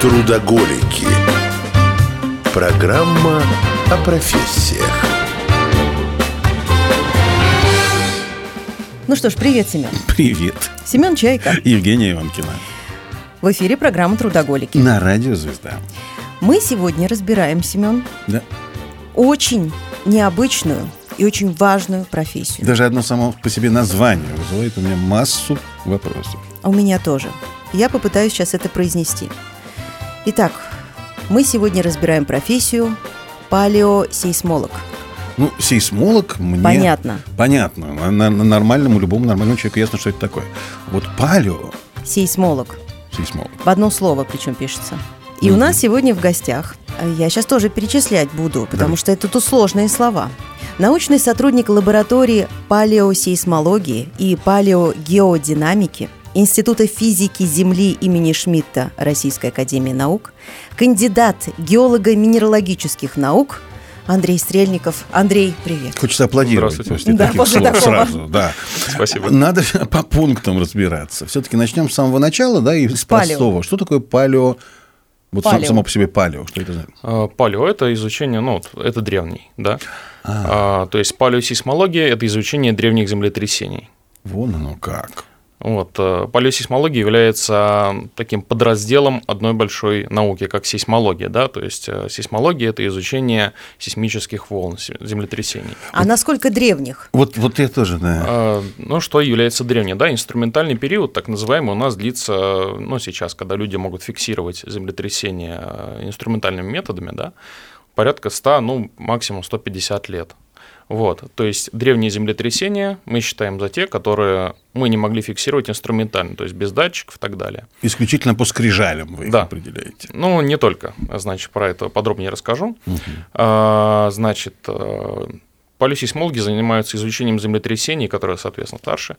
Трудоголики. Программа о профессиях. Ну что ж, привет, Семен. Привет. Семен Чайка. Евгения Иванкина. В эфире программа «Трудоголики». На радио «Звезда». Мы сегодня разбираем, Семен, Да. очень необычную и очень важную профессию. Даже одно само по себе название вызывает у меня массу вопросов. А у меня тоже. Я попытаюсь сейчас это произнести. Итак, мы сегодня разбираем профессию палеосейсмолог. Ну, сейсмолог мне... Понятно. Понятно. На, нормальному, любому нормальному человеку ясно, что это такое. Вот палео Сейсмолог. сейсмолог. В одно слово причем пишется. И у Мгм. нас сегодня в гостях, э, я сейчас тоже перечислять буду, потому Давай. что это тут сложные слова. Научный сотрудник лаборатории палеосейсмологии и палеогеодинамики Института физики Земли имени Шмидта Российской Академии Наук, кандидат геолого-минералогических наук Андрей Стрельников. Андрей, привет. Хочется аплодировать Здравствуйте. после Да, таких после слов такого. сразу. Да. Спасибо. Надо по пунктам разбираться. Все-таки начнем с самого начала, да, и с палео. простого. Что такое палео? Вот сам- Палео. само по себе палео, что это значит? А, Палео – это изучение, ну, вот, это древний, да? А, то есть палеосейсмология – это изучение древних землетрясений. Вон оно как. Вот, э, палеосейсмология является таким подразделом одной большой науки, как сейсмология, да, то есть э, сейсмология – это изучение сейсмических волн, се- землетрясений. А насколько древних? Вот, вот я тоже, да. А, Ну, что является древним? Да, инструментальный период, так называемый, у нас длится, ну, сейчас, когда люди могут фиксировать землетрясения э, инструментальными методами, да, порядка 100, ну, максимум 150 лет. Вот, то есть древние землетрясения мы считаем за те, которые мы не могли фиксировать инструментально, то есть без датчиков и так далее. Исключительно по скрижалям вы их Да. определяете. Ну, не только, значит, про это подробнее расскажу. А, Значит, э, палеосейсмологи занимаются изучением землетрясений, которые, соответственно, старше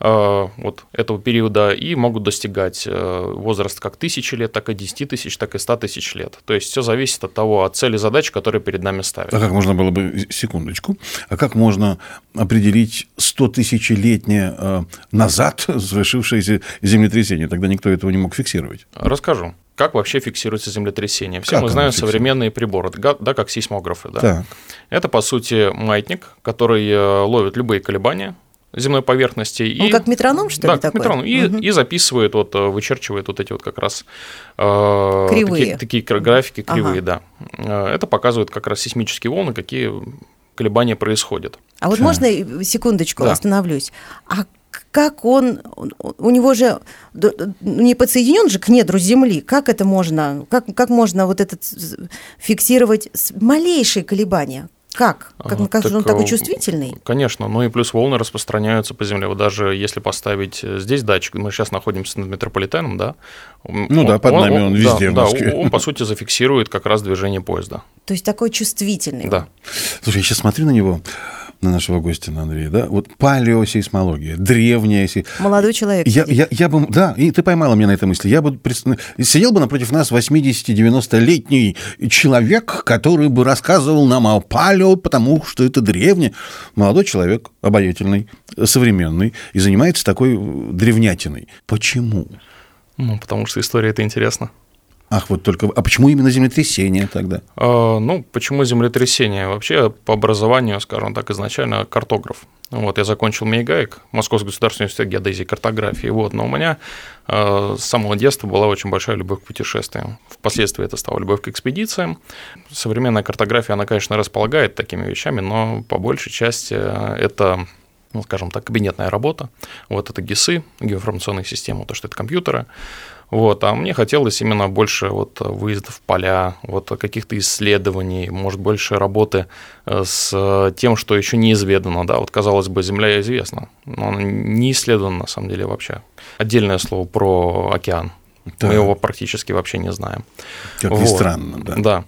э, вот этого периода и могут достигать э, возраст как тысячи лет, так и 10 тысяч, так и 100 тысяч лет. То есть все зависит от того, от цели задач, которые перед нами ставят. А как можно было бы, секундочку, а как можно определить 100 тысячелетнее э, назад совершившееся землетрясение? Тогда никто этого не мог фиксировать. Расскажу. Как вообще фиксируется землетрясение? Все Как мы знаем современные приборы, да, как сейсмографы. Да? Так. Это, по сути, маятник, который э, ловит любые колебания земной поверхности. Он и... как метроном, что да, ли, как такой? метроном. И, Мгм. и записывает, вот, э, вычерчивает вот эти вот как раз э, Кривые. Такие, такие графики Ага. кривые, да. Э, Это показывает как раз сейсмические волны, какие колебания происходят. А вот можно э, секундочку Да. остановлюсь? А как он, он- у него же не подсоединен же к недру Земли, как это можно, как, как можно вот этот фиксировать малейшие колебания? Как? Как, А, как же он так, такой э, чувствительный? Конечно, ну и плюс волны распространяются по земле. Вот даже если поставить э, здесь датчик, мы сейчас находимся над метрополитеном, да? Ну да, под нами он везде в да, Москве. он, по сути, зафиксирует как раз движение поезда. То есть такой чувствительный. Да. Слушай, я сейчас смотрю на него, на нашего гостя, на Андрея, да, вот палеосейсмология, древняя сей- Молодой человек. Я, я, я бы, да, и ты поймала меня на этой мысли. Я бы пред- сидел бы напротив нас 80-90-летний человек, который бы рассказывал нам о палео, потому что это древнее. Молодой человек, обаятельный, современный, и занимается такой э, древнятиной. Почему? Ну, потому что история это интересно. Ах, вот только... А почему именно землетрясение тогда? А, Ну, почему землетрясение? Вообще, по образованию, скажем так, изначально картограф. Вот, я закончил МЕГАИК, Московский государственный университет геодезии и картографии. Вот, но у меня э, с самого детства была очень большая любовь к путешествиям. Впоследствии это стало любовь к экспедициям. Современная картография, она, конечно, располагает такими вещами, но по большей части э, это ну, скажем так, кабинетная работа. Вот это ГИСы, геоинформационные системы, то, что это компьютеры. Вот, а мне хотелось именно больше вот выездов в поля, вот каких-то исследований, может, больше работы э, с тем, что еще неизведано, да, вот казалось бы, Земля известна, но она не исследована на самом деле вообще. Отдельное слово про океан. Да. Мы его практически вообще не знаем. Как ни Вот. странно, да. Да.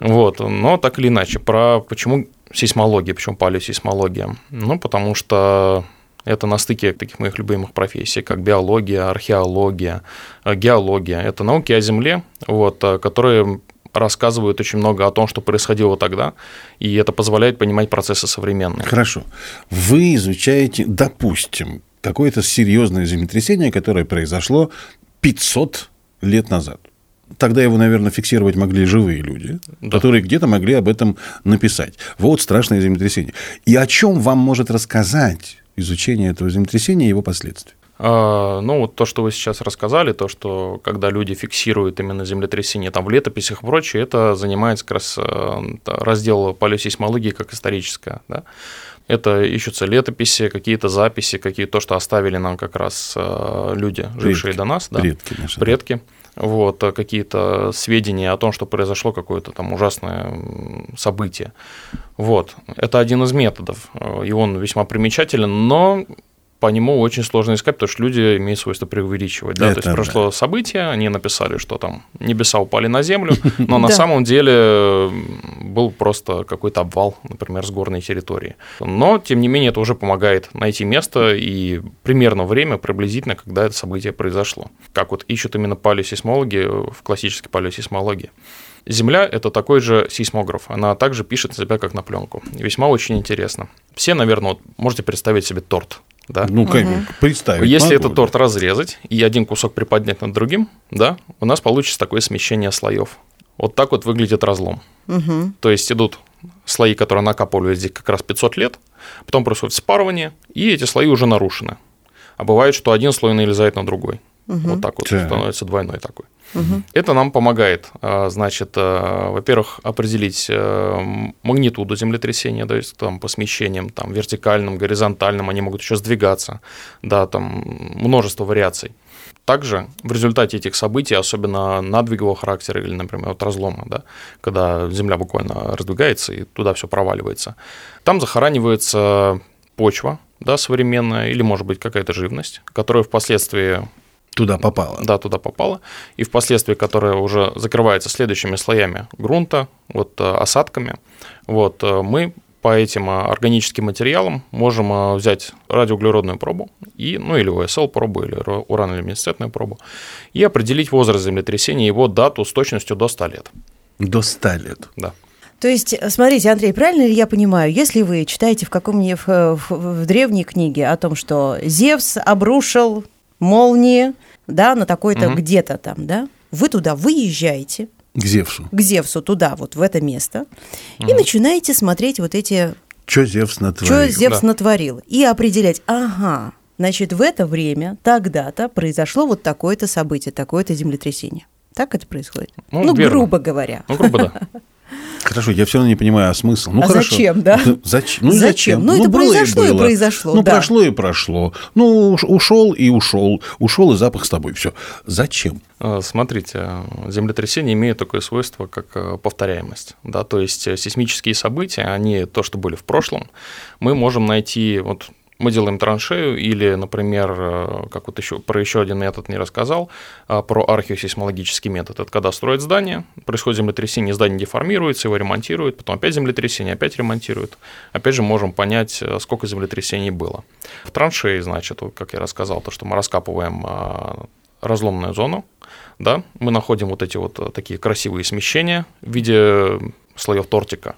Вот, но так или иначе, про почему сейсмология, почему палеосейсмология? Ну, потому что это на стыке таких моих любимых профессий, как биология, археология, э, геология. Это науки о Земле, вот, э, которые рассказывают очень много о том, что происходило тогда, и это позволяет понимать процессы современные. Хорошо. Вы изучаете, допустим, какое-то серьезное землетрясение, которое произошло 500 лет назад. тогда его, наверное, фиксировать могли живые люди, Да. которые где-то могли об этом написать. Вот страшное землетрясение. И о чем вам может рассказать изучение этого землетрясения и его последствий? А, Ну, вот то, что вы сейчас рассказали, то, что когда люди фиксируют именно землетрясения там в летописях и прочее, это занимается как раз э, раздел палеосейсмологии как историческая. Да? Это ищутся летописи, какие-то записи, какие то, что оставили нам как раз э, люди, жившие Предки. до нас. Да? Предки наши. предки, вот, а какие-то сведения о том, что произошло какое-то там ужасное событие. Вот, это один из методов, э, и он весьма примечателен, но по нему очень сложно искать, потому что люди имеют свойство преувеличивать. Да? То Это есть прошло событие, они написали, что там небеса упали на землю, но на самом деле был просто какой-то обвал, например, с горной территории. Но, тем не менее, это уже помогает найти место и примерно время приблизительно, когда это событие произошло. Как вот ищут именно палеосейсмологи в классической палеосейсмологии. Земля – это такой же сейсмограф. Она также пишет себя как на пленку. Весьма очень интересно. Все, наверное, вот можете представить себе торт. Да? Ну, как представить Если могу, этот да. торт разрезать и один кусок приподнять над другим, да, у нас получится такое смещение слоев. Вот так вот выглядит разлом. Мгм. То есть идут слои, которые накапливались здесь как раз 500 лет, потом происходит спарывание, и эти слои уже нарушены. А бывает, что один слой налезает на другой. Вот так вот Так. становится двойной такой. Это нам помогает, а, значит, а, во-первых, определить э, магнитуду землетрясения, то есть там по смещениям, там вертикальным, горизонтальным, они могут еще сдвигаться, да, там множество вариаций. Также в результате этих событий, особенно надвигового характера или, например, вот разлома, да, когда Земля буквально раздвигается и туда все проваливается, там захоранивается почва, да, современная, или, может быть, какая-то живность, которая впоследствии Туда попало. да, туда попала, и впоследствии, которая уже закрывается следующими слоями грунта, вот э, осадками, вот э, мы по этим э, органическим материалам можем взять радиоуглеродную пробу, и, ну или ОСЛ пробу, или урано-люминесцентную пробу, и определить возраст землетрясения, его дату с точностью до 100 лет. До 100 лет. Да. То есть, смотрите, Андрей, правильно ли я понимаю, если вы читаете в каком-нибудь в, в- в древней книге о том, что Зевс обрушил молнии, да, на такой-то Мгм. где-то там, да, вы туда выезжаете, К Зевсу. к Зевсу туда, вот в это место, и начинаете смотреть вот эти, Что Зевс что натворил? Зевс да. натворил, и определять, ага, значит, в это время, тогда-то произошло вот такое-то событие, такое-то землетрясение. Так это происходит? Ну, Ну, верно. грубо говоря. Ну, грубо да. Хорошо, я все равно не понимаю, а смысл? Ну, А хорошо. зачем, да? Зачем? Ну, и Зачем? зачем? Ну, это было произошло и было. произошло, Ну, да. прошло и прошло. Ну, уш- ушел и ушел. Ушел и запах с тобой. Все. Зачем? Э, Смотрите, землетрясения имеют такое свойство, как э, повторяемость. Да? То есть э, сейсмические события, они то, что были в прошлом, мы можем найти, вот мы делаем траншею или, например, э, как вот еще про еще один метод не рассказал, а, про археосейсмологический метод. Это когда строят здание, происходит землетрясение, здание деформируется, его ремонтируют, потом опять землетрясение, опять ремонтируют. Опять же можем понять, э, сколько землетрясений было. В траншеи, значит, как я рассказал, то, что мы раскапываем а, разломную зону, да, мы находим вот эти вот э, такие красивые смещения в виде слоев тортика.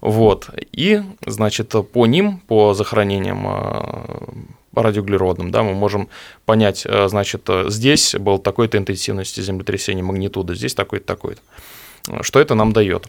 Вот. И, значит, по ним, по захоронениям э, радиоуглеродным, да, мы можем понять, э, значит, здесь был такой-то интенсивности землетрясения, магнитуда, здесь такой-то, такой-то. Что это нам дает?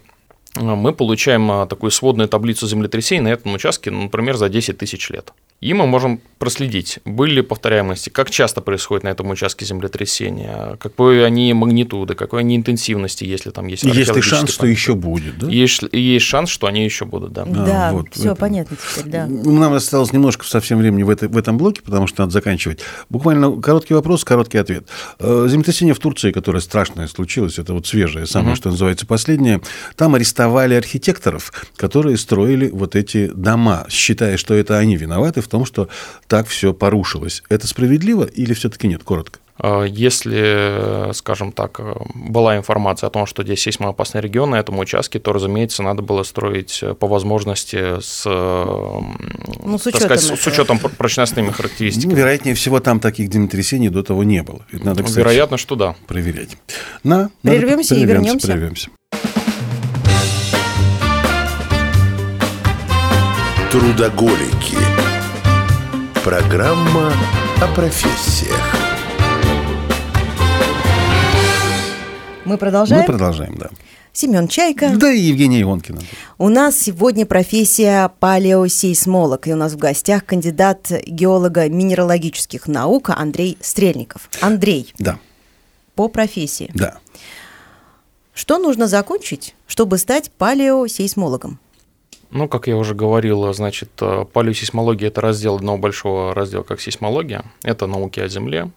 Мы получаем э, такую сводную таблицу землетрясений на этом участке, например, за 10 тысяч лет. И мы можем проследить, были ли повторяемости, как часто происходит на этом участке землетрясения, какой они магнитуды, какой они интенсивности, если там есть Есть ли шанс, что еще будет? Да? Есть, есть шанс, что они еще будут, да. Да, вот, все это- понятно теперь, да. Нам осталось немножко совсем времени в, этой- в этом блоке, потому что надо заканчивать. Буквально короткий вопрос, короткий ответ. Э, Землетрясение в Турции, которое страшное случилось, это вот свежее, самое, что называется, последнее, там арестовали архитекторов, которые строили вот эти дома, считая, что это они виноваты в том, что так все порушилось. Это справедливо или все-таки нет? Коротко. А Если, скажем так, была информация о том, что здесь сейсмоопасный регион на этом участке, то, разумеется, надо было строить по возможности с, Ну, с учетом сказать, с- учетом прочностными Ну, характеристиками. вероятнее всего, там таких землетрясений до того не было. Это надо, кстати, Вероятно, что да. проверять. На, надо- Прервемся и вернемся. Прервемся. Трудоголики. Программа о профессиях. Мы продолжаем? Мы продолжаем, да. Семен Чайка. Да и Евгения Ионкина. У нас сегодня профессия палеосейсмолог, и у нас в гостях кандидат геолога минералогических наук Андрей Стрельников. Андрей, Да, по профессии. да. Что нужно закончить, чтобы стать палеосейсмологом? Ну, как я уже говорил, значит, э, палеосейсмология – это раздел одного большого раздела, как сейсмология. Это науки о Земле.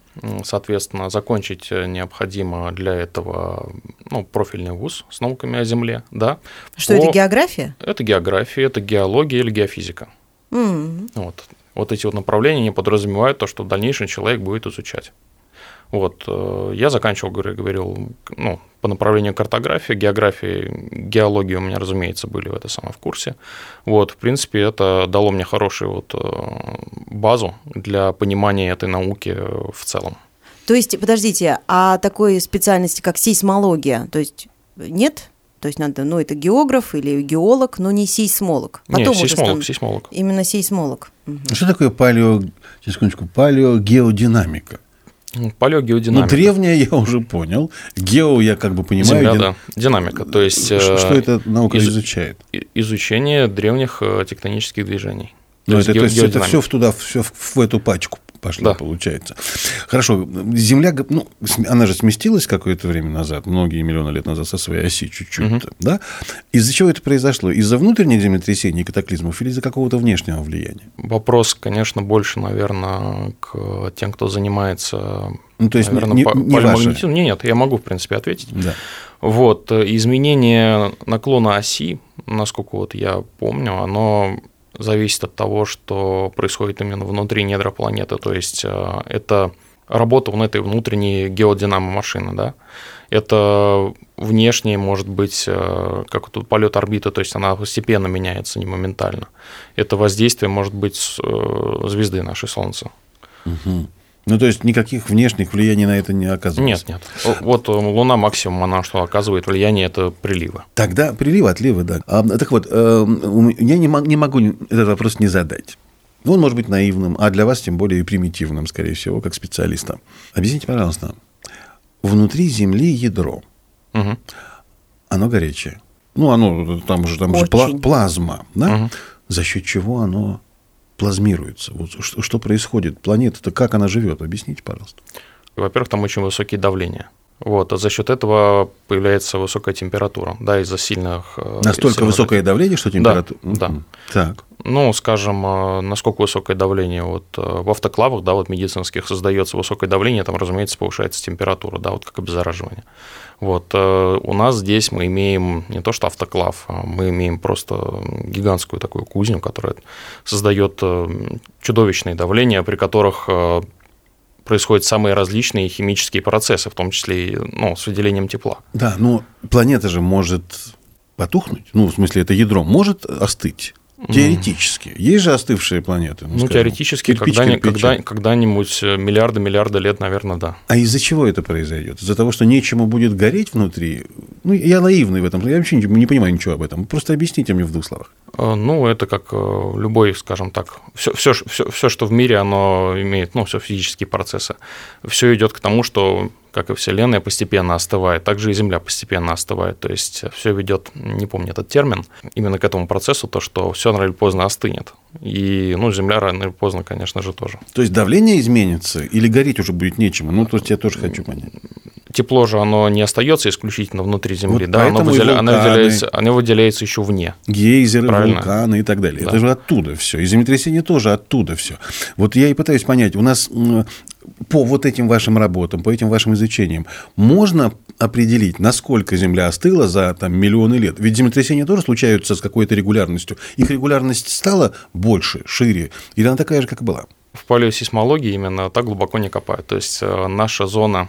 Соответственно, закончить э, необходимо для этого ну, профильный вуз с науками о Земле. Да. Что По- это география? Это география, это геология или геофизика. М, Вот. вот эти вот направления не подразумевают то, что в дальнейшем человек будет изучать. Вот, э, я заканчивал, говорю, говорил, ну, по направлению картографии, географии, геологии у меня, разумеется, были в это самое в курсе. Вот, в принципе, это дало мне хорошую вот э, базу для понимания этой науки в целом. То есть, подождите, а такой специальности, как сейсмология, то есть нет? То есть надо, ну, это географ или геолог, но не сейсмолог. Не, уже сейсмолог, стан- сейсмолог. Именно сейсмолог. Мгм. Что такое палео... сейчас, секундочку, палеогеодинамика? Палеогеодинамика. Ну, древняя я уже понял. Гео я как бы понимаю. Земля, дин- да. Динамика. То есть э, Что эта наука из- изучает? изучение древних э, тектонических движений. Ну, это, то есть это все туда, все в эту пачку пошло, Да. получается. Хорошо, Земля, ну, она же сместилась какое-то время назад, многие миллионы лет назад со своей оси чуть-чуть, да? Из-за чего это произошло? Из-за внутренних землетрясений и катаклизмов или из-за какого-то внешнего влияния? Вопрос, конечно, больше, наверное, к тем, кто занимается, Ну, то есть наверное, не- па- не полимагнетизмом. Не, нет, я могу, в принципе, ответить. Да. Вот, э, изменение наклона оси, насколько вот я помню, оно зависит от того, что происходит именно внутри недра планеты. То есть э, это работа вон этой внутренней геодинамо-машины, да. Это внешне может быть, э, как тут полет орбиты, то есть она постепенно меняется, не моментально. Это воздействие может быть э, звезды нашей Солнца. Ну, то есть никаких внешних влияний на это не оказывается? Нет, нет. Вот э, Луна максимум, она что оказывает влияние, это приливы. Тогда приливы, отливы, да. А, так вот, э, я не, мог- не могу этот вопрос не задать. Он может быть наивным, а для вас тем более и примитивным, скорее всего, как специалиста. Объясните, пожалуйста, внутри Земли ядро, Мгм. оно горячее. Ну, оно там же, там же пла- Очень. плазма, да? Мгм. За счет чего оно плазмируется? Вот что, что происходит? Планета-то как она живет? Объясните, пожалуйста. Во-первых, там очень высокие давления. Вот, а за счет этого появляется высокая температура, да, из-за сильных... э, Настолько сильного высокое давление, что температура... да. Мгм. Так. Ну, скажем, э, насколько высокое давление вот э, в автоклавах, да, вот медицинских создается высокое давление, там, разумеется, повышается температура, да, вот как обеззараживание. Вот э, у нас здесь мы имеем не то что автоклав, а мы имеем просто гигантскую такую кузню, которая создает э, чудовищные давления, при которых э, происходят самые различные химические процессы, в том числе ну, с выделением тепла. Да, но планета же может потухнуть. Ну, в смысле, это ядро может остыть. Теоретически. Есть же остывшие планеты. Ну, скажем, теоретически, кирпич когда, когда, когда-нибудь э, миллиарды-миллиарды лет, наверное, да. А из-за чего это произойдет? Из-за того, что нечему будет гореть внутри? Ну, я наивный в этом. Я вообще не, не понимаю ничего об этом. Просто объясните мне в двух словах. Э, Ну, это как э, любой, скажем так, все, все, все, все, что в мире, оно имеет, ну, все физические процессы. Все идет к тому, что, как и Вселенная, постепенно остывает, также и Земля постепенно остывает. То есть все ведет, не помню этот термин, именно к этому процессу, то, что все рано или поздно остынет. И, ну, Земля рано или поздно, конечно же, тоже. То есть давление изменится или гореть уже будет нечему? Ну, то есть я тоже хочу понять. Тепло же, оно не остается исключительно внутри Земли, Вот да, оно, выделя- оно вулканы. выделяется, оно выделяется еще вне. Гейзеры, Правильно. вулканы и так далее. Да. Это же оттуда все. И землетрясение тоже оттуда все. Вот я и пытаюсь понять, у нас по вот этим вашим работам, по этим вашим изучениям, можно определить, насколько Земля остыла за там, миллионы лет? Ведь землетрясения тоже случаются с какой-то регулярностью. Их регулярность стала больше, шире, или она такая же, как и была? В палеосейсмологии именно так глубоко не копают. То есть э, наша зона,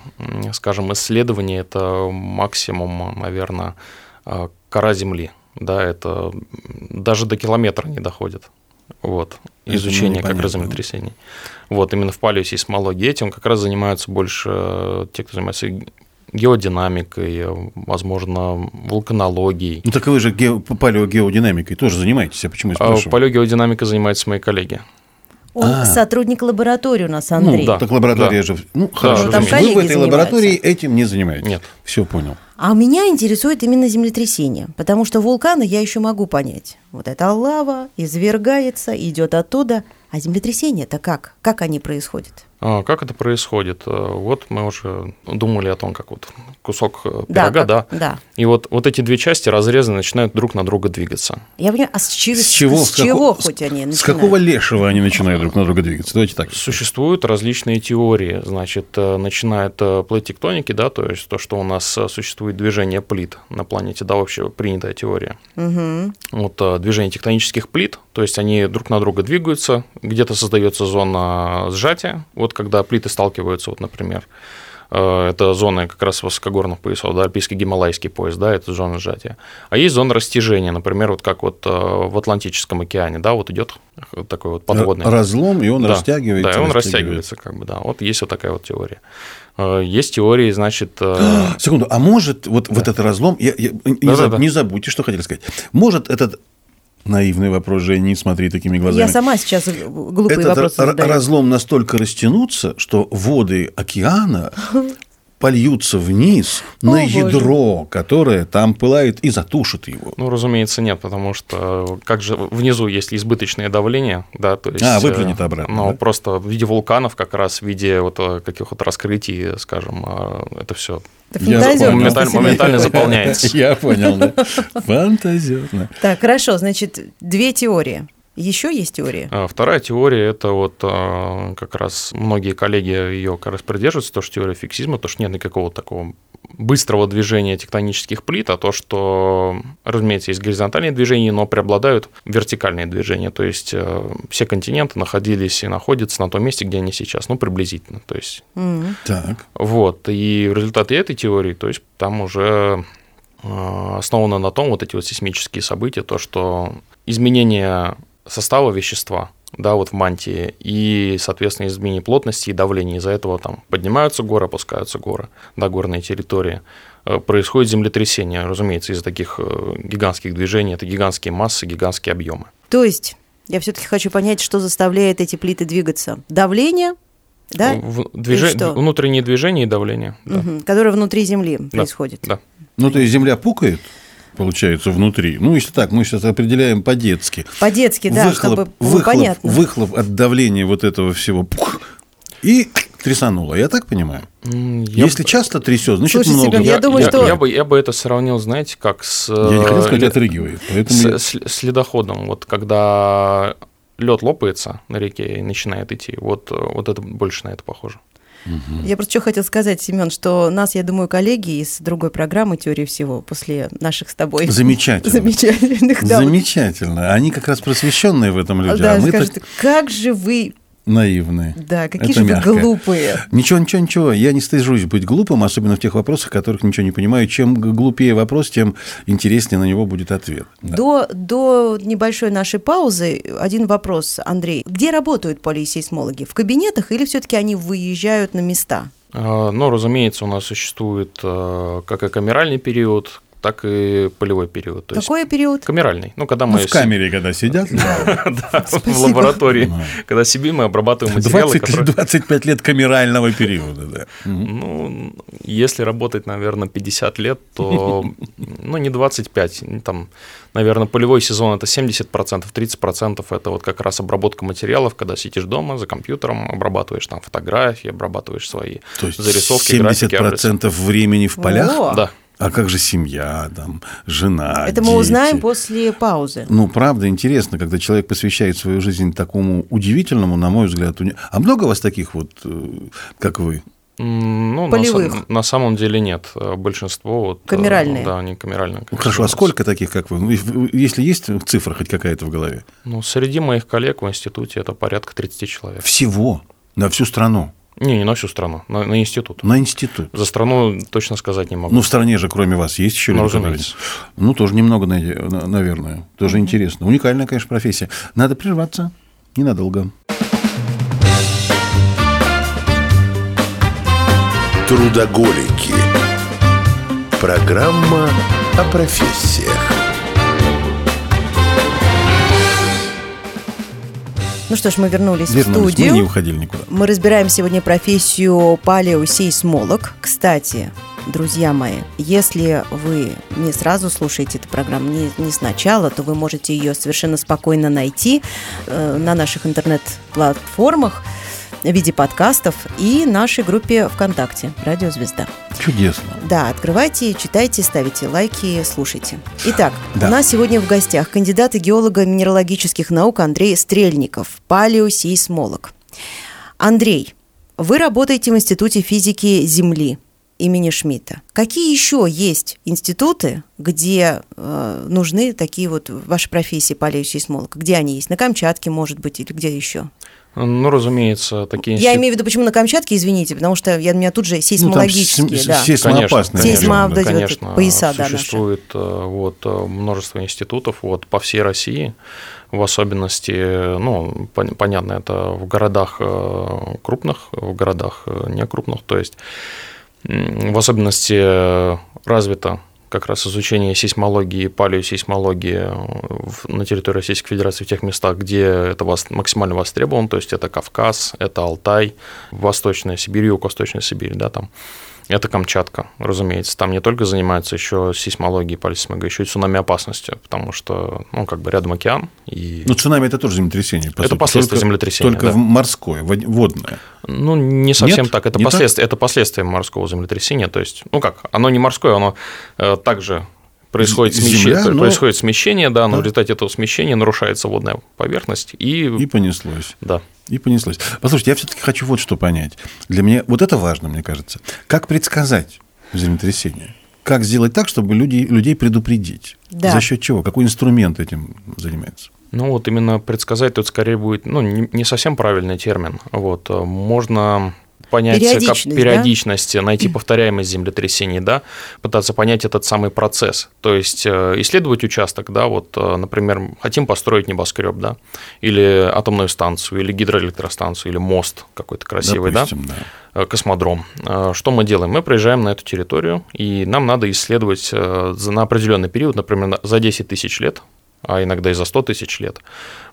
скажем, исследований – это максимум, наверное, э, кора Земли. Да, это даже до километра не доходит. Вот. Это, Изучение как раз землетрясений. Вот, именно в палеосейсмологии этим как раз занимаются больше э, те, кто занимается геодинамикой, возможно, вулканологией. Ну, так вы же ге- палеогеодинамикой тоже занимаетесь, а почему я спрашиваю? Палеогеодинамикой занимаются мои коллеги. Он А. сотрудник лаборатории у нас, Андрей. да. Так лаборатория же... Ну, хорошо, Ну, там вы в этой лаборатории этим не занимаетесь? Нет. Все понял. А меня интересует именно землетрясение, потому что вулканы я еще могу понять. Вот эта лава извергается, идет оттуда, а землетрясение-то как? Как они происходят? А, как это происходит? Э, вот мы уже думали о том, как вот кусок э, пирога, да, как, да. И вот, вот эти две части разрезаны, начинают друг на друга двигаться. Я понимаю, а с, чего, С чего, с, с чего како- хоть они начинают? С какого лешего они начинают друг на друга двигаться? Давайте так. Существуют различные теории. Значит, э, начинает э, плыть тектоники, да, то есть то, что у нас существует движение плит на планете, да, вообще принятая теория. Мгм. Вот движение тектонических плит, то есть они друг на друга двигаются, где-то создается зона сжатия, вот когда плиты сталкиваются, вот, например, э, это зона как раз высокогорных поясов, да, альпийский гималайский пояс, да, это зона сжатия. А есть зона растяжения, например, вот как вот э, в Атлантическом океане, да, вот идет такой вот подводный. Разлом, и он Да, растягивается. Да, и он растягивается. растягивается, как бы, да. Вот есть вот такая вот теория. Э, Есть теории, значит, э, Секунду, а может вот, вот этот разлом, я- я- не, Да-да-да. заб- не забудьте, что хотели сказать. Может этот наивный вопрос, Жень, не смотри такими глазами. Я сама сейчас глупые этот вопросы р- задаю. разлом настолько растянуться, что воды океана польются вниз О, на боже. ядро, которое там пылает и затушит его. ну, разумеется, нет, потому что как же внизу есть избыточное давление, да, то есть... А, э, выплюнет обратно, Ну, да? просто в виде вулканов, как раз в виде вот э, каких вот раскрытий, скажем, э, это все. Фантазер просто Моментально- заполняется. Я понял, да. Фантазерно. Так, хорошо, значит, две теории. Еще есть теории? А Вторая теория – это вот э, как раз многие коллеги ее как раз придерживаются, то, что теория фиксизма, то, что нет никакого такого быстрого движения тектонических плит, а то, что, разумеется, есть горизонтальные движения, но преобладают вертикальные движения, то есть э, все континенты находились и находятся на том месте, где они сейчас, ну, приблизительно, то есть М. Так. вот, и в результате этой теории, то есть там уже э, основано на том вот эти вот сейсмические события, то, что изменение состава вещества, да, вот в мантии, и, соответственно, изменение плотности и давления, из-за этого там поднимаются горы, опускаются горы, да, горные территории, Э, происходит землетрясение, разумеется, из-за таких э, гигантских движений, это гигантские массы, гигантские объемы. То есть, я все-таки хочу понять, что заставляет эти плиты двигаться. Давление, да? В- движе- что? Внутренние движения и давление. да. Которое внутри Земли Да, происходит. Да. Ну, то есть земля пукает, получается, внутри. Ну, если так, мы сейчас определяем по-детски. По-детски, да, чтобы было выхлоп, понятно. выхлоп от давления вот этого всего пух, и трясануло. Я так понимаю? Я Если часто трясет, значит Слушай, много. Семен, я думаю, что- я бы, я бы это сравнил, знаете, как с... Я не хотел сказать, э, отрыгивает. Поэтому с, я- с- с ледоходом. Вот когда лед лопается на реке и начинает идти, вот, э, вот это больше на это похоже. Я просто что хотел сказать, Семен, что нас, я думаю, коллеги из другой программы «Теории всего» после наших с тобой Замечательно. замечательных, да, Замечательно. Они как раз просвещенные в этом люди, да, а мы скажут, так как же вы, наивные. да, какие Это же вы мягко. глупые. Ничего, ничего, ничего. Я не стыжусь быть глупым, особенно в тех вопросах, в которых ничего не понимаю. Чем глупее вопрос, тем интереснее на него будет ответ. Да. До, до небольшой нашей паузы один вопрос, Андрей. Где работают полисейсмологи? В кабинетах или все-таки они выезжают на места? А, Но, разумеется, у нас существует э, как и камеральный период, так и полевой период. То есть Какой период? камеральный. Ну, когда Ну, мы в камере, когда сидят, да, в лаборатории, когда сидим и обрабатываем материалы, 20, которые... 25 лет камерального периода. Да. Ну, если работать, наверное, 50 лет, то, ну, не 25, ну, там, наверное, полевой сезон – это 70%, 30% – это вот как раз обработка материалов, когда сидишь дома за компьютером, обрабатываешь там фотографии, обрабатываешь свои То есть зарисовки, графики, абрисовки. 70% времени в полях? О, Да. А как же семья, там, жена, Это мы дети? узнаем после паузы. Ну, правда, интересно, когда человек посвящает свою жизнь такому удивительному, на мой взгляд. уни- А много у вас таких вот, э, как вы? Ну, на Полевых. сам- На, самом деле нет. Э, Большинство вот, э, Камеральные. Да, они камеральные. Ну, хорошо, а сколько таких, как вы? Ну, и- Если есть цифра хоть какая-то в голове? Ну, среди моих коллег в институте это порядка 30 человек. Всего, на всю страну, Не, не на всю страну, на, на институт. на институт. За страну точно сказать не могу. Ну, в стране же, кроме вас, есть еще Ну, люди, которые- разумеется. Ну, тоже немного, наверное. Тоже интересно. Уникальная, конечно, профессия. Надо прерваться ненадолго. Трудоголики. Программа о профессиях. Ну что ж, мы вернулись, Вернулись. в студию. Мы не уходили никуда. Мы разбираем сегодня профессию палеосейсмолог. Кстати, друзья мои, если вы не сразу слушаете эту программу, не, не сначала, то вы можете ее совершенно спокойно найти э, на наших интернет-платформах в виде подкастов и нашей группе ВКонтакте «Радио Звезда». Чудесно. Да, открывайте, читайте, ставите лайки, слушайте. Итак, Да. у нас сегодня в гостях кандидат и геолога минералогических наук Андрей Стрельников, палеосейсмолог. Андрей, вы работаете в Институте физики Земли имени Шмидта. Какие еще есть институты, где э, нужны такие вот ваши профессии палеосейсмолога? Где они есть? На Камчатке, может быть, или где еще? Ну, разумеется, такие Я имею в виду, почему на Камчатке, извините, потому что я, у меня тут же Ну, там сейсмологические, да. сейсмоопасные Конечно, Сейсмо- вот эти вот конечно, пояса, да, наши. существует э, вот э, множество институтов вот по всей России, в особенности, ну пон- понятно, это в городах э, крупных, в городах э, не крупных, то есть в особенности развито как раз изучение сейсмологии палеосейсмологии э, на территории Российской Федерации в тех местах, где это максимально востребовано, то есть это Кавказ, это Алтай, Восточная Сибирь, Юго-Восточная Сибирь, да, там. Это Камчатка, разумеется. Там не только занимаются еще сейсмологией, палеосейсмологией, еще и цунами опасностью, потому что, ну, как бы рядом океан, и Ну, цунами это тоже землетрясение. по Это сути. последствия Только- землетрясения, Только да. морское, вод- водное. Ну, не совсем Нет? так. Это, Не последствия, это последствия морского землетрясения. То есть, ну как, оно не морское, оно э, также происходит, З- смещение, земля, но- происходит смещение, да, но Да. в результате этого смещения нарушается водная поверхность. И, И понеслось. да. И понеслось. Послушайте, я все-таки хочу вот что понять. Для меня вот это важно, мне кажется. Как предсказать землетрясение? Как сделать так, чтобы люди, людей предупредить? Да. За счет чего? Какой инструмент этим занимается? Ну вот именно предсказать тут скорее будет, ну не, не совсем правильный термин. Вот э, можно понять как Периодичность, да? периодичность, найти повторяемость землетрясений, да, пытаться понять этот самый процесс. То есть э, исследовать участок, да, вот, э, например, хотим построить небоскреб, да, или атомную станцию, или гидроэлектростанцию, или мост какой-то красивый, да, Допустим, да. э, космодром. Что мы делаем? Мы приезжаем на эту территорию, и нам надо исследовать за- на определенный период, например, на- за 10 тысяч лет, а иногда и за 100 тысяч лет.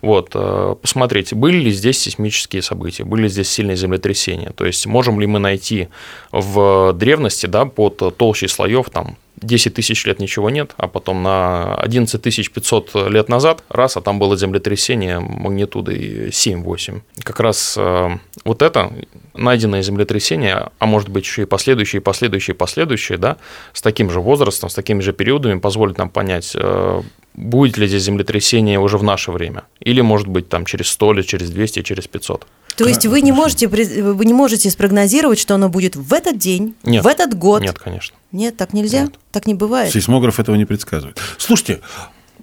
Вот, э, посмотреть, были ли здесь сейсмические события, были ли здесь сильные землетрясения. То есть можем ли мы найти в древности, да, под толщей слоев там 10 тысяч лет ничего нет, а потом на 11 500 лет назад, раз, а там было землетрясение магнитудой 7-8. Как раз э, вот это найденное землетрясение, а может быть еще и последующие, последующие, последующие, да, с таким же возрастом, с такими же периодами позволит нам понять, э, будет ли здесь землетрясение уже в наше время, или может быть там через 100 лет, через 200, через 500. То есть вы не можете пред- вы не можете спрогнозировать, что оно будет в этот день, Нет. в этот год. Нет, конечно. Нет, так нельзя, Нет. так не бывает. Сейсмограф этого не предсказывает. Слушайте,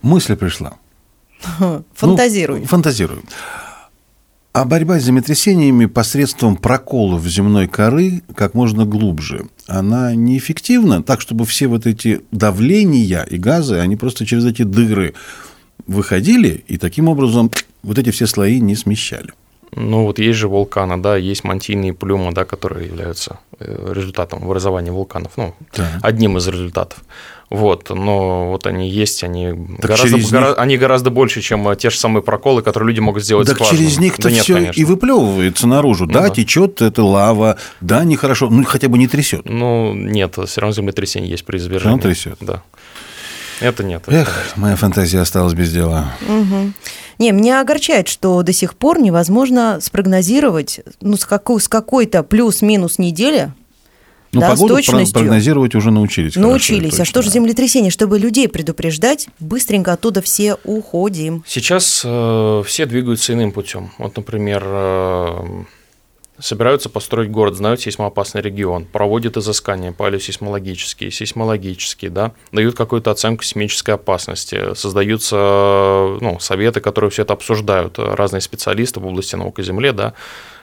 мысль пришла. Фантазируй. Ну, фантазирую. А борьба с землетрясениями посредством проколов земной коры как можно глубже, она неэффективна, так, чтобы все вот эти давления и газы, они просто через эти дыры выходили, и таким образом вот эти все слои не смещали. Ну, вот есть же вулканы, да, есть мантийные плюмы, да, которые являются э, результатом образования вулканов, ну, Так. одним из результатов. Вот, но вот они есть, они, гораздо, через гора- них- они гораздо больше, чем э, те же самые проколы, которые люди могут сделать Так через них-то Да все конечно. и выплевывается наружу. да, да. течет это лава, да, нехорошо, ну хотя бы не трясет. Ну, нет, все равно землетрясение есть при извержении. равно трясет. Да. Это нет. это Эх, моя фантазия осталась без дела. Мгм. Не, меня огорчает, что до сих пор невозможно спрогнозировать, ну, с, какой, с какой-то плюс-минус недели, Ну, да, с погоду про- точностью. прогнозировать уже научились. хорошо научились. а точно, что же землетрясение? Чтобы людей предупреждать, быстренько оттуда все уходим. Сейчас э, все двигаются иным путем. Вот, например, э, собираются построить город, знают сейсмоопасный регион, проводят изыскания палеосейсмологические, сейсмологические, да, дают какую-то оценку сейсмической опасности, создаются ну, советы, которые все это обсуждают, разные специалисты в области науки Земле, да,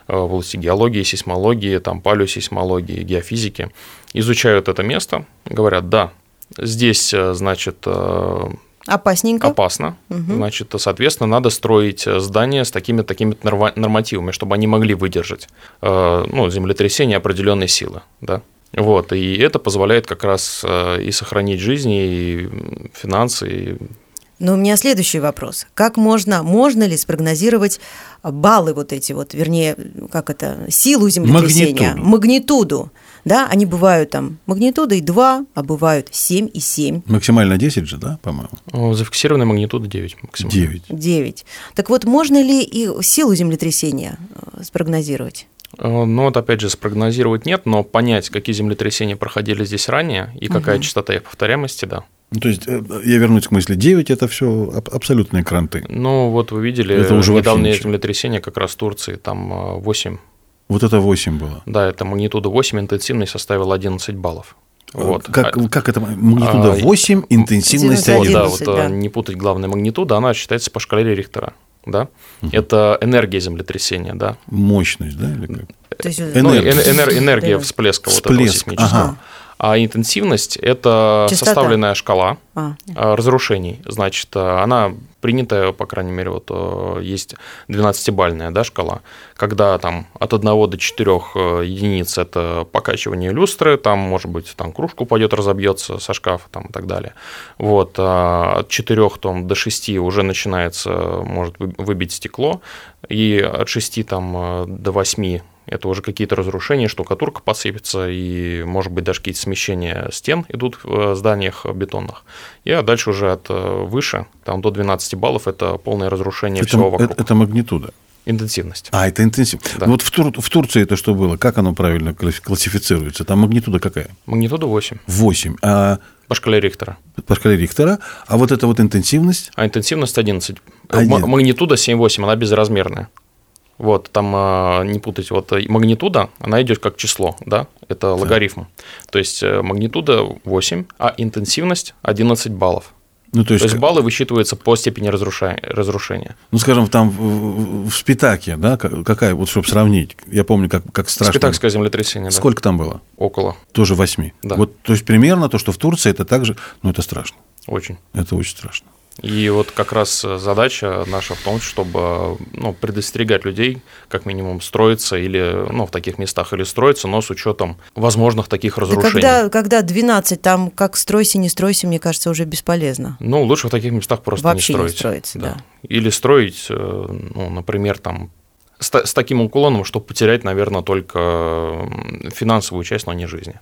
э, в области геологии, сейсмологии, там, палеосейсмологии, геофизики, изучают это место, говорят, да, здесь, э, значит, э, Опасненько. опасно. Значит, соответственно, надо строить э, здания с такими такими нормативами, чтобы они могли выдержать э, ну, землетрясение определенной силы. Да? Вот, и это позволяет как раз э, и сохранить жизни, и финансы, и Но у меня следующий вопрос. Как можно, можно ли спрогнозировать баллы вот эти вот, вернее, как это, силу землетрясения, Магнитуду. магнитуду? Да, они бывают там магнитудой 2, а бывают 7 и 7. Максимально 10 же, да, по-моему? Зафиксированная магнитуда 9 максимально. 9. 9. Так вот, можно ли и силу землетрясения э, спрогнозировать? Э, Ну вот опять же спрогнозировать нет, но понять, какие землетрясения проходили здесь ранее и какая частота их повторяемости, да. Ну, то есть, э, я вернусь к мысли, 9 – это все абсолютные кранты. Ну вот вы видели Это уже недавнее землетрясение как раз в Турции, там э, 8, Вот это 8 было. да, это магнитуда 8, интенсивность составила 11 баллов. Вот. Как, А- как это? Магнитуда а, 8, интенсивность Вот, Вот, 1. да, 11, вот да. э, не путать главная магнитуда, она считается по шкале Рихтера. Да? Это энергия землетрясения, да. Мощность, да? или как? То есть, Энергия. Ну, эн- энер- энергия Да. всплеска вот этого Всплеск, сейсмического. ага. А интенсивность – это Частота. составленная шкала А, э, разрушений. Значит, э, она принятая, по крайней мере, вот э, есть 12-бальная да, шкала, когда там от 1 до 4 единиц – это покачивание люстры, там, может быть, там кружка упадет, разобьется со шкафа там, и так далее. Вот, а от 4 там, до 6 уже начинается, может вы- выбить стекло, и от 6 там, э, до 8 это уже какие-то разрушения, штукатурка посыпется, и, может быть, даже какие-то смещения стен идут в э, зданиях бетонных. И а дальше уже от э, выше, там до 12 баллов, это полное разрушение Это, всего вокруг. это- это магнитуда. Интенсивность. А, это интенсив. Да. Ну, вот в, Тур- в Турции это что было? Как оно правильно класс- классифицируется? Там магнитуда какая? Магнитуда 8 8. А по шкале Рихтера. по шкале Рихтера. А вот эта вот интенсивность? А интенсивность 11. Один. М- Магнитуда 7,8, она безразмерная. Вот, там а, не путать, вот э, магнитуда, она идет как число, да, это логарифм. То есть э, магнитуда 8, а интенсивность 11 баллов. Ну, то То есть, есть баллы высчитываются по степени разрушения. ну, скажем, там в, Спитаке, да, ка- какая, вот чтобы сравнить. Я помню, как, как страшно. Спитакское землетрясение, да. Сколько там было? Около, Тоже 8. Да. Вот, то есть, примерно то, что в Турции, это также, ну, это страшно. очень. Это очень страшно. И вот как раз э, задача наша в том, чтобы ну, предостерегать людей, как минимум, строиться или ну, в таких местах или строиться, но с учетом возможных таких да разрушений. когда, когда 12, там как стройся, не стройся, мне кажется, уже бесполезно. Ну, лучше в таких местах просто Вообще не не строить. строиться, да. Или строить, э, ну, например, там с, с таким уклоном, чтобы потерять, наверное, только финансовую часть, но не жизни.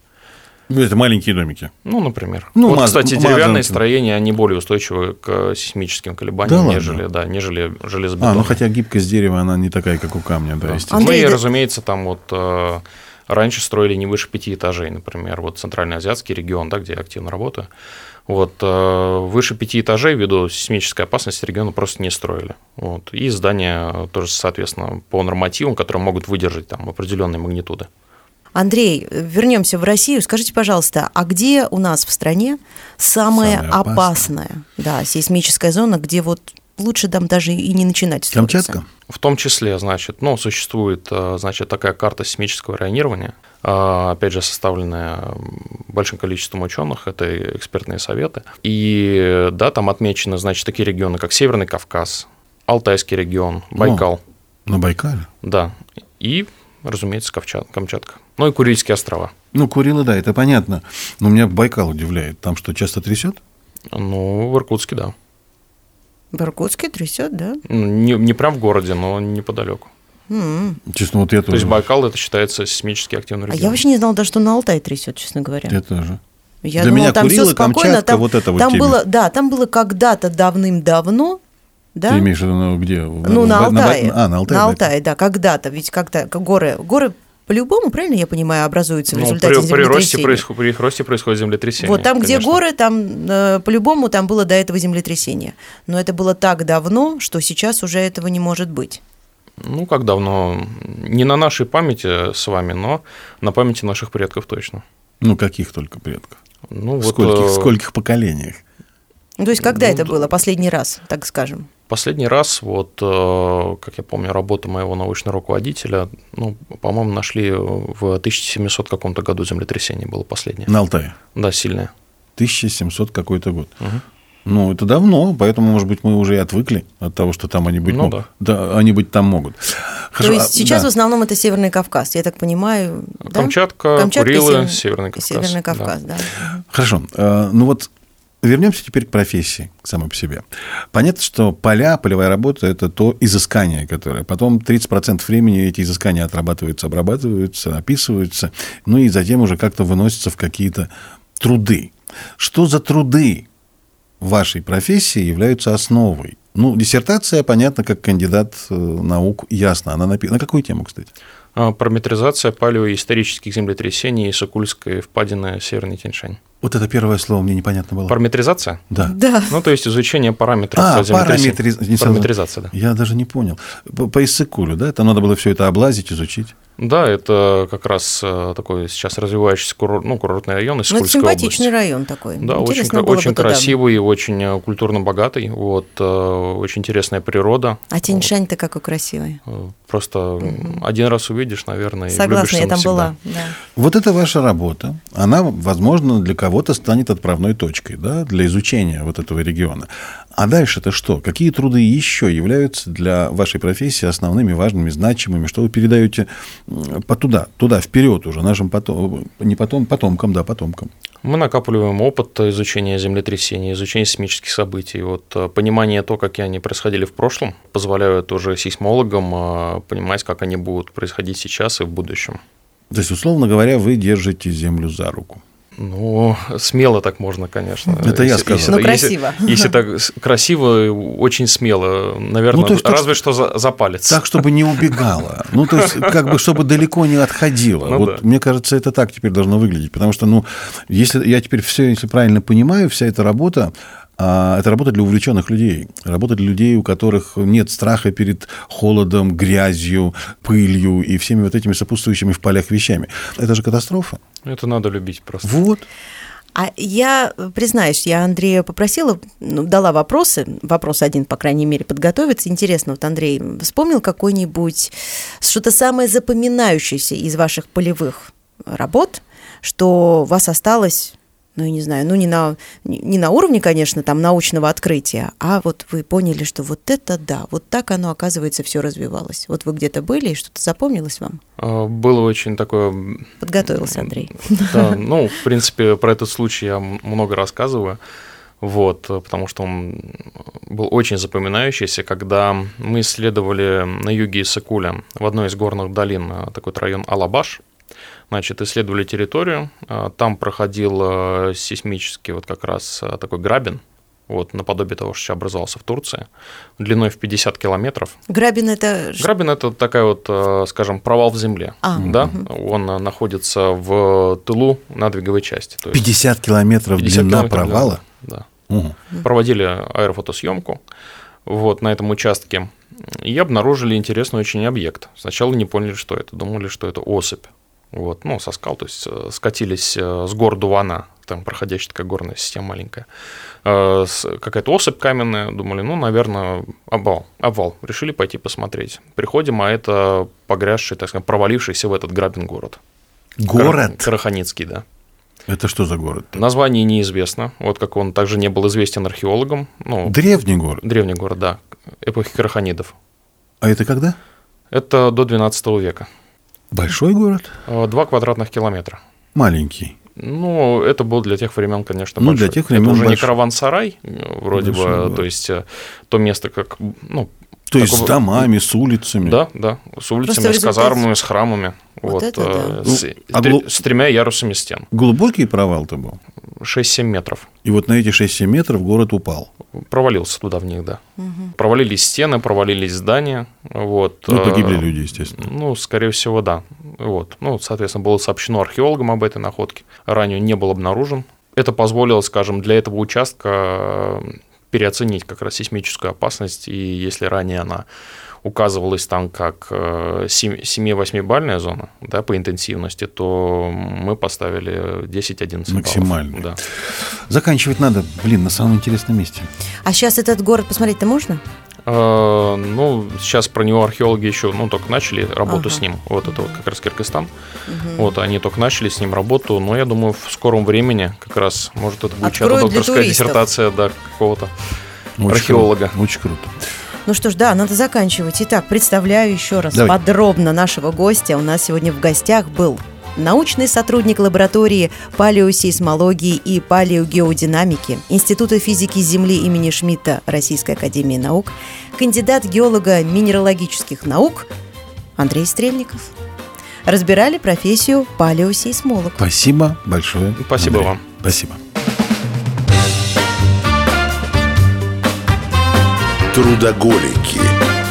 Ну, это маленькие домики. Ну, например. Ну, вот, маз- кстати, мазанки. деревянные строения, они более устойчивы к сейсмическим колебаниям, Да ладно? нежели, да, нежели железобетонные. А, ну хотя гибкость дерева, она не такая, как у камня, да, Да. естественно. Андрей, ну и, разумеется, там вот э, раньше строили не выше пяти этажей, например, вот центральноазиатский регион, да, где я активно работаю. Вот, э, выше пяти этажей ввиду сейсмической опасности региона просто не строили. Вот. И здания тоже, соответственно, по нормативам, которые могут выдержать там определенные магнитуды. Андрей, вернемся в Россию. Скажите, пожалуйста, а где у нас в стране самая, опасная? да, сейсмическая зона, где вот лучше там даже и не начинать строиться? Камчатка? В том числе, значит, ну, существует, э, значит, такая карта сейсмического районирования, э, опять же, составленная большим количеством ученых, это экспертные советы. И, да, там отмечены, значит, такие регионы, как Северный Кавказ, Алтайский регион, Байкал, На Байкале? да, и, разумеется, Камчат- Камчатка. Ну и Курильские острова. Ну, Курилы, да, это понятно. Но меня Байкал удивляет. Там что, часто трясет? Ну, в Иркутске, да. В Иркутске трясет, да? Ну, Не, не прям в городе, но неподалеку. М. Честно, вот я То есть тоже. Байкал это считается сейсмически активным А регионом. я вообще не знала даже, что на Алтай трясет, честно говоря. Я тоже. Я Для думала, меня там все Курилы, спокойно. Камчатка, Там, вот это вот там теме. было, да, там было когда-то давным-давно, да? Ты имеешь в виду, ну, где? Ну, в- на Алтае. а, на Алтае. На да. Алтае, да, когда-то. Ведь как-то как горы, горы по-любому, правильно я понимаю, образуются в Ну, результате при, при, росте происход- при их росте происходит землетрясение. Вот там, где конечно. горы, там э, по-любому там было до этого землетрясение. Но это было так давно, что сейчас уже этого не может быть. Ну, как давно? Не на нашей памяти с вами, но на памяти наших предков точно. Ну, каких только предков? Ну, В вот скольких, э, скольких поколениях? Ну, то есть, когда Ну, это да. было? Последний раз, так скажем. Последний раз, вот, э, как я помню, работу моего научного руководителя, ну, по-моему, нашли в 1700 каком-то году землетрясение было последнее. На Алтае. Да, сильное. 1700 какой-то год. Мгм. Ну, это давно, поэтому, может быть, мы уже и отвыкли от того, что там они быть Ну могут. Да. они быть там могут. Хорошо, то есть а, сейчас да. в основном это Северный Кавказ, я так понимаю. да? Камчатка, Камчатка и Курилы, Север- Северный Кавказ. Северный да. Кавказ, да. Хорошо. э, Ну вот Вернемся теперь к профессии, к самой по себе. Понятно, что поля, полевая работа – это то изыскание, которое потом 30% времени эти изыскания отрабатываются, обрабатываются, описываются, ну и затем уже как-то выносятся в какие-то труды. Что за труды вашей профессии являются основой? Ну, диссертация, понятно, как кандидат э, наук, ясно. Она написана. На какую тему, кстати? А, Параметризация палеоисторических землетрясений и Сокульской впадины Северный Тяньшань. Вот это первое слово мне непонятно было. Параметризация? Да. Да. Ну, то есть изучение параметров А, параметриз- Параметризация, да. Я даже не понял. По, по Иссыкулю, да? Там надо было все это облазить, изучить. Да, это как раз э, такой сейчас развивающийся курорт, ну, курортный район из Ну, это симпатичный области. район такой. Да, очень, Интересно бы очень туда. красивый, очень э, культурно богатый. Вот, э, очень интересная природа. А Тяньшань-то какой красивый. Просто один раз увидишь, наверное, и Согласна, влюбишься я там навсегда. была. Да. Вот это ваша работа. Она, возможно, для кого-то станет отправной точкой да, для изучения вот этого региона. А дальше-то что? Какие труды еще являются для вашей профессии основными, важными, значимыми? Что вы передаете туда, туда, вперед уже, нашим потом, не потом, потомкам, да, потомкам? Мы накапливаем опыт изучения землетрясений, изучения сейсмических событий. Вот э, понимание то, как они происходили в прошлом, позволяет уже сейсмологам э, понимать, как они будут происходить сейчас и в будущем. То есть, условно говоря, вы держите землю за руку. Ну, смело так можно, конечно. Это я Если- сказал. если- Ну, если- красиво. Если так с- красиво, очень смело, наверное, Ну, то есть так, разве что за, за палец. Так, чтобы не убегала. Ну, то есть, как бы, чтобы далеко не отходила. Ну вот да. мне кажется, это так теперь должно выглядеть. Потому что, ну, если я теперь все, если правильно понимаю, вся эта работа, это работа для увлеченных людей. Работа для людей, у которых нет страха перед холодом, грязью, пылью и всеми вот этими сопутствующими в полях вещами. Это же катастрофа. Это надо любить просто. Вот. А я, признаюсь, я Андрея попросила, ну, дала вопросы, вопрос один, по крайней мере, подготовиться. Интересно, вот Андрей вспомнил какой-нибудь, что-то самое запоминающееся из ваших полевых работ, что у вас осталось, ну, я не знаю, ну, не на, не на уровне, конечно, там, научного открытия, а вот вы поняли, что вот это да, вот так оно, оказывается, все развивалось. Вот вы где-то были, и что-то запомнилось вам? А, Было очень такое Подготовился Андрей. Да, ну, в принципе, про этот случай я много рассказываю, вот, потому что он был очень запоминающийся, когда мы исследовали на юге Иссыкуля, в одной из горных долин, э, такой район Алабаш, значит, исследовали территорию, э, там проходил э, сейсмический вот как раз э, такой грабин, вот, наподобие того, что образовался в Турции, длиной в 50 километров. Грабин это... Грабин – это такая вот, скажем, провал в земле. А, да? Он э, находится в тылу надвиговой части. То есть 50 километров 50 длина километров, провала. Да. Мгм. да. Проводили аэрофотосъемку вот, на этом участке и обнаружили интересный очень объект. Сначала не поняли, что это, думали, что это особь. Вот, ну, со скал, то есть э, скатились э, с гор Дувана, там проходящая такая горная система маленькая, Э, какая-то особь каменная, думали, ну, наверное, обвал, обвал, решили пойти посмотреть. Приходим, а это погрязший, так сказать, провалившийся в этот грабин город. Город? Кара- Караханицкий, да. Это что за город? Название неизвестно, вот как он также не был известен археологам, ну, Древний город. древний город, да, эпохи караханидов. А это когда? Это до 12 века. Большой город? Э, Два квадратных километра. Маленький. Ну, это был для тех времен, конечно, Ну, большой. для тех времен Это уже не большой. караван-сарай, э, вроде Большой бы, город. то есть э, то место, как, ну, То есть такого- с домами, с улицами. Да, да, с улицами, в с результате- казармами, с храмами. Вот Вот, это э, да. с, Ну, а глу- с тремя ярусами стен. Глубокий провал-то был. 6-7 метров. И вот на эти 6-7 метров город упал. Провалился туда в них, да. Провалились стены, провалились здания. Вот, Ну, э, погибли люди, естественно. Ну, скорее всего, да. Вот. Ну, соответственно, было сообщено археологам об этой находке. Ранее не был обнаружен. Это позволило, скажем, для этого участка э, переоценить как раз сейсмическую опасность. И если ранее она указывалась там как э, 7-8-бальная зона да, по интенсивности, то мы поставили 10-11 баллов. Максимально. Да. Заканчивать надо, блин, на самом интересном месте. А сейчас этот город посмотреть-то можно? Э, Ну, сейчас про него археологи еще, ну, только начали работу Ага. с ним. Вот это вот как раз Киргизстан. Вот они только начали с ним работу, но я думаю, в скором времени как раз, может, это будет чья-то докторская диссертация, да, какого-то. Очень Археолога. круто, Очень круто. Ну что ж, да, надо заканчивать. Итак, представляю еще раз Давай. подробно нашего гостя. У нас сегодня в гостях был научный сотрудник лаборатории палеосейсмологии и палеогеодинамики Института физики Земли имени Шмидта Российской Академии Наук, кандидат геолога минералогических наук Андрей Стрельников. Разбирали профессию палеосейсмолог. Спасибо большое. Спасибо Андрей. вам. Спасибо. Трудоголики.